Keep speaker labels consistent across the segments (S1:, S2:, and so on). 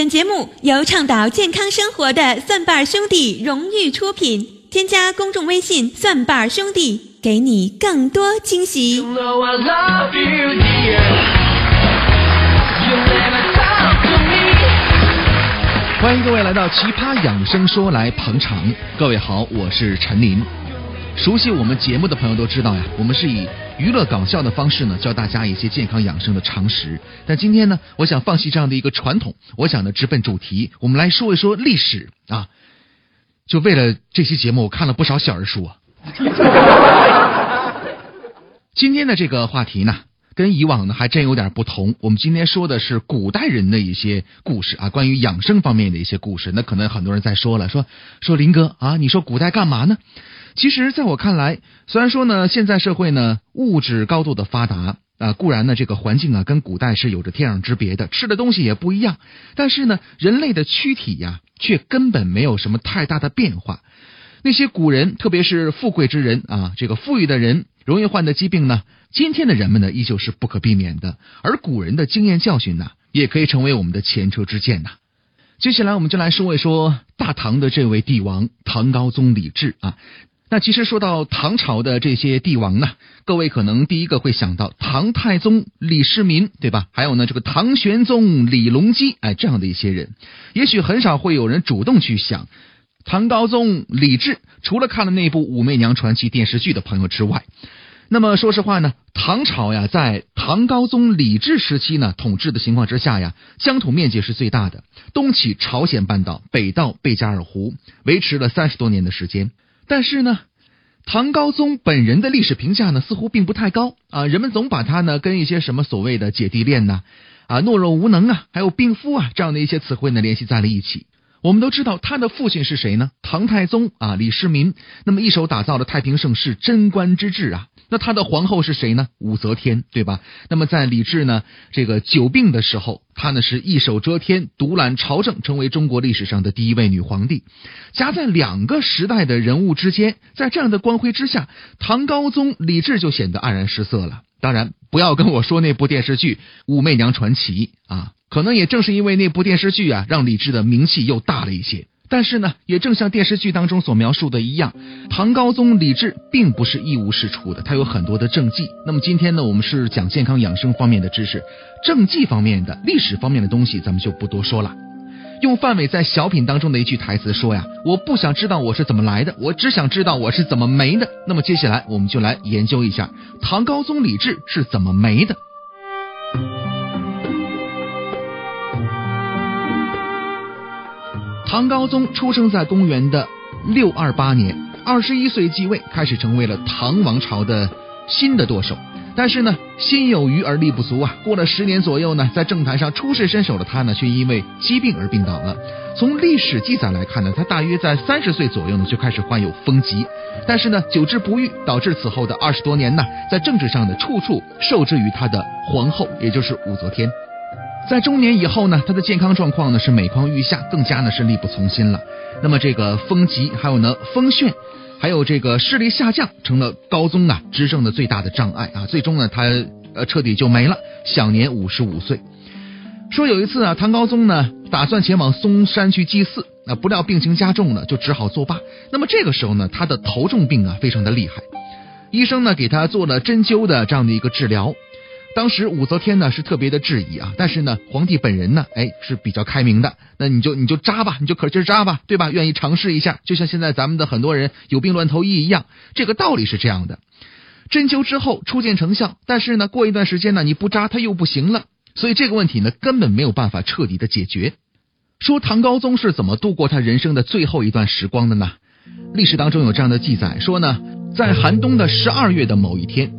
S1: 本节目由倡导健康生活的蒜瓣兄弟荣誉出品。添加公众微信“蒜瓣兄弟”，给你更多惊喜。
S2: You know I love you, dear. You never talk to me.
S3: 欢迎各位来到《奇葩养生说》来捧场。各位好，我是陈林。熟悉我们节目的朋友都知道呀，我们是以娱乐搞笑的方式呢，教大家一些健康养生的常识。但今天呢，我想放弃这样的一个传统，我想呢直奔主题，我们来说一说历史啊。就为了这期节目，我看了不少小人书啊。今天的这个话题呢，跟以往呢还真有点不同。我们今天说的是古代人的一些故事啊，关于养生方面的一些故事。那可能很多人在说了，说说林哥啊，你说古代干嘛呢？其实，在我看来，虽然说呢，现在社会呢物质高度的发达啊，固然呢这个环境啊跟古代是有着天壤之别的，吃的东西也不一样，但是呢，人类的躯体呀却根本没有什么太大的变化。那些古人，特别是富贵之人啊，这个富裕的人容易患的疾病呢，今天的人们呢依旧是不可避免的。而古人的经验教训呢，也可以成为我们的前车之鉴呐。接下来我们就来说一说大唐的这位帝王唐高宗李治啊。那其实说到唐朝的这些帝王呢，各位可能第一个会想到唐太宗李世民，对吧？还有呢这个唐玄宗李隆基，哎，这样的一些人，也许很少会有人主动去想。唐高宗李治，除了看了那部《武媚娘传奇》电视剧的朋友之外，那么说实话呢，唐朝呀，在唐高宗李治时期呢统治的情况之下呀，疆土面积是最大的，东起朝鲜半岛，北到贝加尔湖，维持了三十多年的时间。但是呢，唐高宗本人的历史评价呢，似乎并不太高啊，人们总把他呢跟一些什么所谓的姐弟恋呐、啊，懦弱无能啊，还有病夫啊这样的一些词汇呢联系在了一起。我们都知道他的父亲是谁呢？唐太宗啊，李世民。那么一手打造了太平盛世、贞观之治啊。那他的皇后是谁呢？武则天，对吧？那么在李治呢这个久病的时候，他呢是一手遮天，独揽朝政，成为中国历史上的第一位女皇帝。夹在两个时代的人物之间，在这样的光辉之下，唐高宗李治就显得黯然失色了。当然，不要跟我说那部电视剧《武媚娘传奇》啊。可能也正是因为那部电视剧啊，让李治的名气又大了一些。但是呢，也正像电视剧当中所描述的一样，唐高宗李治并不是一无是处的，他有很多的政绩。那么今天呢，我们是讲健康养生方面的知识，政绩方面的、历史方面的东西，咱们就不多说了。用范伟在小品当中的一句台词说呀：“我不想知道我是怎么来的，我只想知道我是怎么没的。”那么接下来我们就来研究一下唐高宗李治是怎么没的。唐高宗出生在公元的六二八年，二十一岁继位，开始成为了唐王朝的新的舵手。但是呢，心有余而力不足啊！过了十年左右呢，在政坛上出世身手的他呢，却因为疾病而病倒了。从历史记载来看呢，他大约在三十岁左右呢就开始患有风疾，但是呢，久治不愈，导致此后的二十多年呢，在政治上的处处受制于他的皇后，也就是武则天。在中年以后呢，他的健康状况呢是每况愈下，更加呢是力不从心了。那么这个风疾，还有呢风眩，还有这个视力下降，成了高宗啊执政的最大的障碍啊。最终呢，他呃彻底就没了，享年五十五岁。说有一次啊，唐高宗呢打算前往嵩山去祭祀，那不料病情加重了，就只好作罢。那么这个时候呢，他的头重病啊非常的厉害，医生呢给他做了针灸的这样的一个治疗。当时武则天呢是特别的质疑啊，但是呢皇帝本人呢，哎是比较开明的，那你就你就扎吧，你就可劲扎吧，对吧？愿意尝试一下，就像现在咱们的很多人有病乱投医一样，这个道理是这样的。针灸之后初见成效，但是呢过一段时间呢你不扎它又不行了，所以这个问题呢根本没有办法彻底的解决。说唐高宗是怎么度过他人生的最后一段时光的呢？历史当中有这样的记载，说呢在寒冬的十二月的某一天。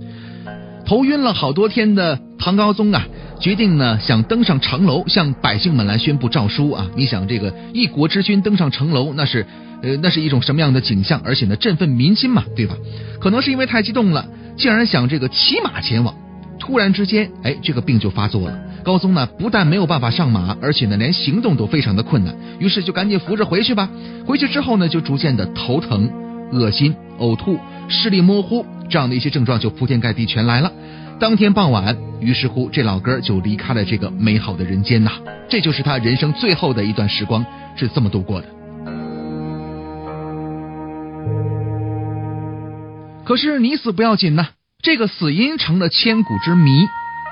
S3: 头晕了好多天的唐高宗啊，决定呢想登上城楼，向百姓们来宣布诏书啊！你想这个一国之君登上城楼，那是呃那是一种什么样的景象？而且呢振奋民心嘛，对吧？可能是因为太激动了，竟然想这个骑马前往。突然之间，哎，这个病就发作了。高宗呢不但没有办法上马，而且呢连行动都非常的困难，于是就赶紧扶着回去吧。回去之后呢，就逐渐的头疼、恶心、呕吐、视力模糊。这样的一些症状就铺天盖地全来了。当天傍晚，于是乎这老哥就离开了这个美好的人间呐。这就是他人生最后的一段时光，是这么度过的。可是你死不要紧呐，这个死因成了千古之谜。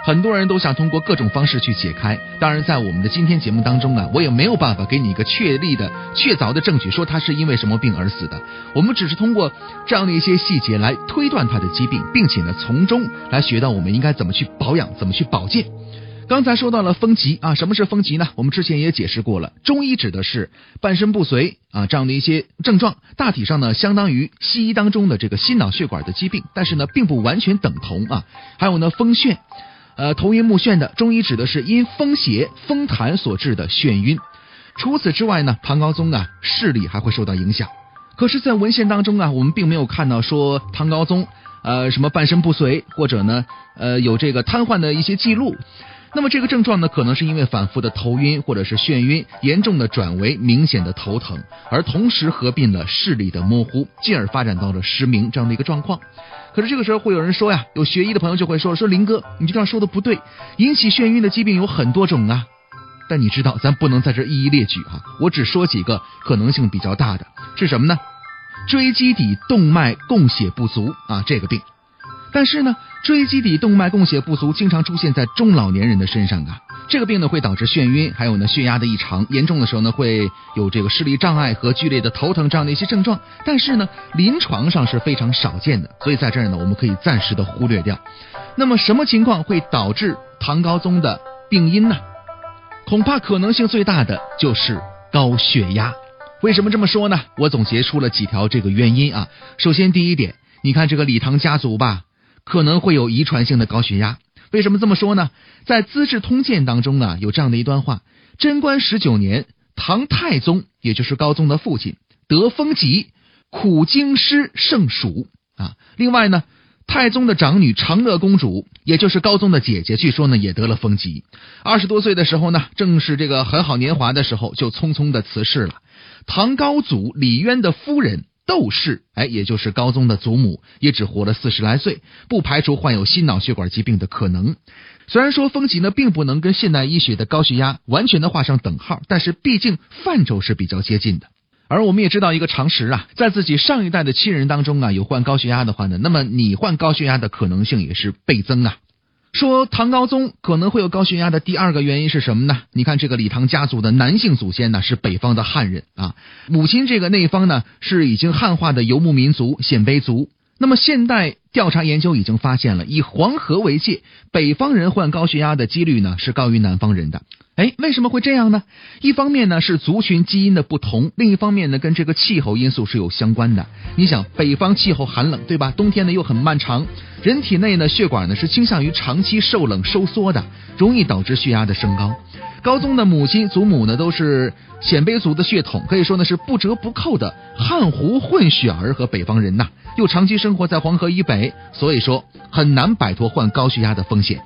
S3: 很多人都想通过各种方式去解开，当然，在我们的今天节目当中啊，我也没有办法给你一个确立的、确凿的证据，说他是因为什么病而死的。我们只是通过这样的一些细节来推断他的疾病，并且呢，从中来学到我们应该怎么去保养、怎么去保健。刚才说到了风疾啊，什么是风疾呢？我们之前也解释过了，中医指的是半身不遂啊这样的一些症状，大体上呢相当于西医当中的这个心脑血管的疾病，但是呢并不完全等同啊。还有呢风眩，呃头晕目眩的，中医指的是因风邪、风痰所致的眩晕。除此之外呢，唐高宗啊视力还会受到影响。可是，在文献当中啊，我们并没有看到说唐高宗呃什么半身不遂，或者呢呃有这个瘫痪的一些记录。那么这个症状呢，可能是因为反复的头晕或者是眩晕，严重的转为明显的头疼，而同时合并了视力的模糊，进而发展到了失明这样的一个状况。可是这个时候会有人说呀，有学医的朋友就会说说林哥，你这样说的不对，引起眩晕的疾病有很多种啊。但你知道，咱不能在这一一列举哈、我只说几个可能性比较大的是什么呢？椎基底动脉供血不足啊，这个病。但是呢，椎基底动脉供血不足经常出现在中老年人的身上啊。这个病呢会导致眩晕，还有呢血压的异常，严重的时候呢会有这个视力障碍和剧烈的头疼这样的一些症状。但是呢，临床上是非常少见的，所以在这儿呢我们可以暂时的忽略掉。那么什么情况会导致唐高宗的病因呢？恐怕可能性最大的就是高血压。为什么这么说呢？我总结出了几条这个原因啊。首先第一点，你看这个李唐家族吧，可能会有遗传性的高血压。为什么这么说呢？在《资治通鉴》当中啊，有这样的一段话：贞观十九年，唐太宗，也就是高宗的父亲，得风疾，苦经师圣暑啊。另外呢，太宗的长女长乐公主，也就是高宗的姐姐，据说呢也得了风疾。二十多岁的时候呢，正是这个很好年华的时候，就匆匆的辞世了。唐高祖李渊的夫人窦氏，哎，也就是高宗的祖母，也只活了四十来岁，不排除患有心脑血管疾病的可能。虽然说风疾呢，并不能跟现代医学的高血压完全的画上等号，但是毕竟范畴是比较接近的。而我们也知道一个常识啊，在自己上一代的亲人当中啊，有患高血压的话呢，那么你患高血压的可能性也是倍增啊。说唐高宗可能会有高血压的第二个原因是什么呢？你看这个李唐家族的男性祖先呢是北方的汉人啊，母亲这个那方呢是已经汉化的游牧民族鲜卑族。那么现代调查研究已经发现了，以黄河为界，北方人患高血压的几率呢是高于南方人的。哎，为什么会这样呢？一方面呢是族群基因的不同，另一方面呢跟这个气候因素是有相关的。你想，北方气候寒冷，对吧？冬天呢又很漫长，人体内呢血管呢是倾向于长期受冷收缩的，容易导致血压的升高。高宗的母亲、祖母呢都是鲜卑族的血统，可以说呢是不折不扣的汉胡混血儿和北方人呐，又长期生活在黄河以北，所以说很难摆脱患高血压的风险。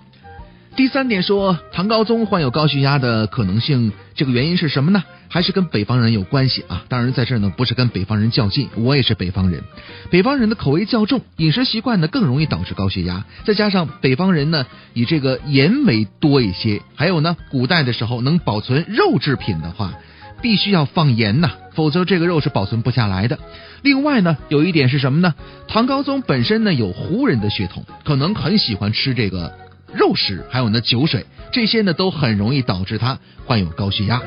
S3: 第三点说，唐高宗患有高血压的可能性，这个原因是什么呢？还是跟北方人有关系啊？当然，在这儿呢，不是跟北方人较劲，我也是北方人。北方人的口味较重，饮食习惯呢更容易导致高血压，再加上北方人呢以这个盐为多一些，还有呢，古代的时候能保存肉制品的话，必须要放盐呐，否则这个肉是保存不下来的。另外呢，有一点是什么呢？唐高宗本身呢有胡人的血统，可能很喜欢吃这个。肉食还有呢酒水，这些呢都很容易导致他患有高血压。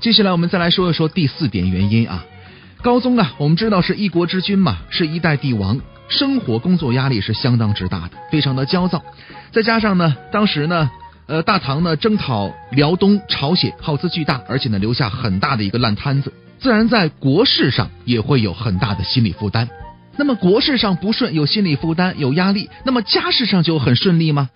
S3: 接下来我们再来说一说第四点原因啊，高宗啊，我们知道是一国之君嘛，是一代帝王，生活工作压力是相当之大的，非常的焦躁，再加上呢，当时呢。呃，大唐呢征讨辽东、朝鲜，耗资巨大，而且呢留下很大的一个烂摊子，自然在国事上也会有很大的心理负担。那么国事上不顺，有心理负担，有压力，那么家事上就很顺利吗？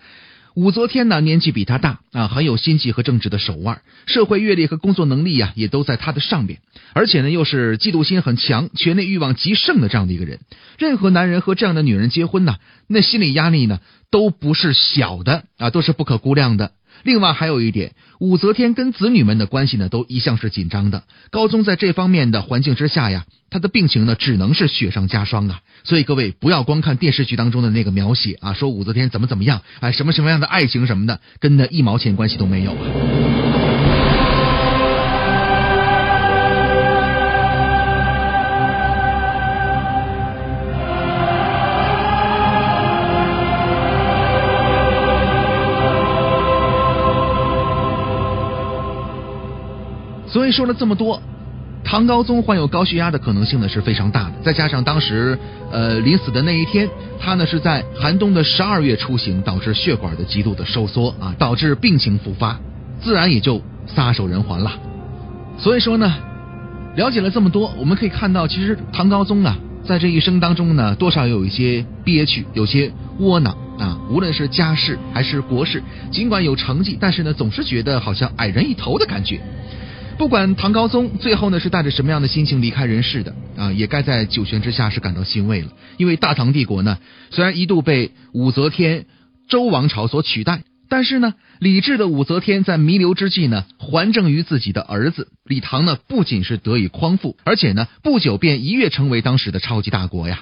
S3: 武则天呢年纪比他大啊，很有心计和政治的手腕，社会阅历和工作能力呀也都在他的上面，而且呢又是嫉妒心很强、权力欲望极盛的这样的一个人。任何男人和这样的女人结婚呢，那心理压力呢都不是小的啊，都是不可估量的。另外还有一点，武则天跟子女们的关系呢，都一向是紧张的。高宗在这方面的环境之下呀，他的病情呢，只能是雪上加霜啊。所以各位不要光看电视剧当中的那个描写啊，说武则天怎么怎么样，哎，什么什么样的爱情什么的，跟那一毛钱关系都没有啊。所以说了这么多，唐高宗患有高血压的可能性呢是非常大的。再加上当时，呃，临死的那一天，他呢是在寒冬的十二月出行，导致血管的极度的收缩啊，导致病情复发，自然也就撒手人寰了。所以说呢，了解了这么多，我们可以看到，其实唐高宗啊，在这一生当中呢，多少有一些憋屈，有些窝囊啊。无论是家事还是国事，尽管有成绩，但是呢，总是觉得好像矮人一头的感觉。不管唐高宗最后呢是带着什么样的心情离开人世的啊，也该在九泉之下是感到欣慰了。因为大唐帝国呢，虽然一度被武则天周王朝所取代，但是呢，理智的武则天在弥留之际呢，还政于自己的儿子李唐呢，不仅是得以匡复，而且呢，不久便一跃成为当时的超级大国呀。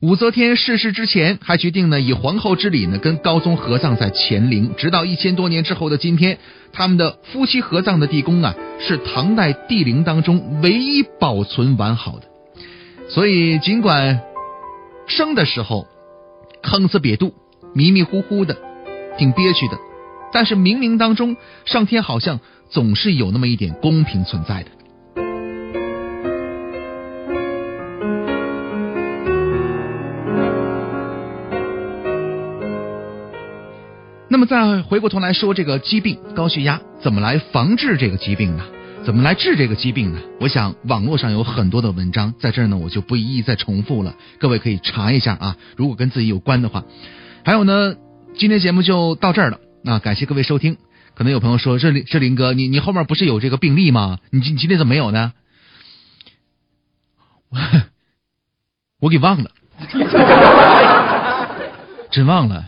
S3: 武则天逝世之前，还决定呢以皇后之礼呢跟高宗合葬在乾陵，直到一千多年之后的今天，他们的夫妻合葬的地宫啊，是唐代帝陵当中唯一保存完好的。所以，尽管生的时候坑呲瘪肚、迷迷糊糊的，挺憋屈的，但是冥冥当中，上天好像总是有那么一点公平存在的。那么再回过头来说这个疾病高血压怎么来防治这个疾病呢？怎么来治这个疾病呢？我想网络上有很多的文章，在这儿呢我就不一一再重复了，各位可以查一下啊。如果跟自己有关的话，还有呢，今天节目就到这儿了。那感谢各位收听。可能有朋友说，这林这林哥，你你后面不是有这个病例吗？你今今天怎么没有呢？我给忘了，真忘了。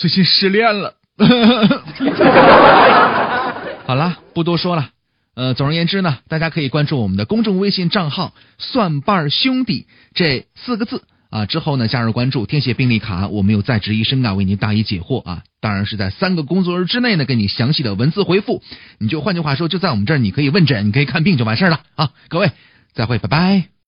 S3: 最近失恋了，好了，不多说了。呃，总而言之呢，大家可以关注我们的公众微信账号“蒜瓣兄弟”这四个字啊，之后呢加入关注，填写病历卡，我们有在职医生啊为您答疑解惑啊。当然是在三个工作日之内呢，给你详细的文字回复。你就换句话说，就在我们这儿，你可以问诊，你可以看病就完事儿了啊。各位，再会，拜拜。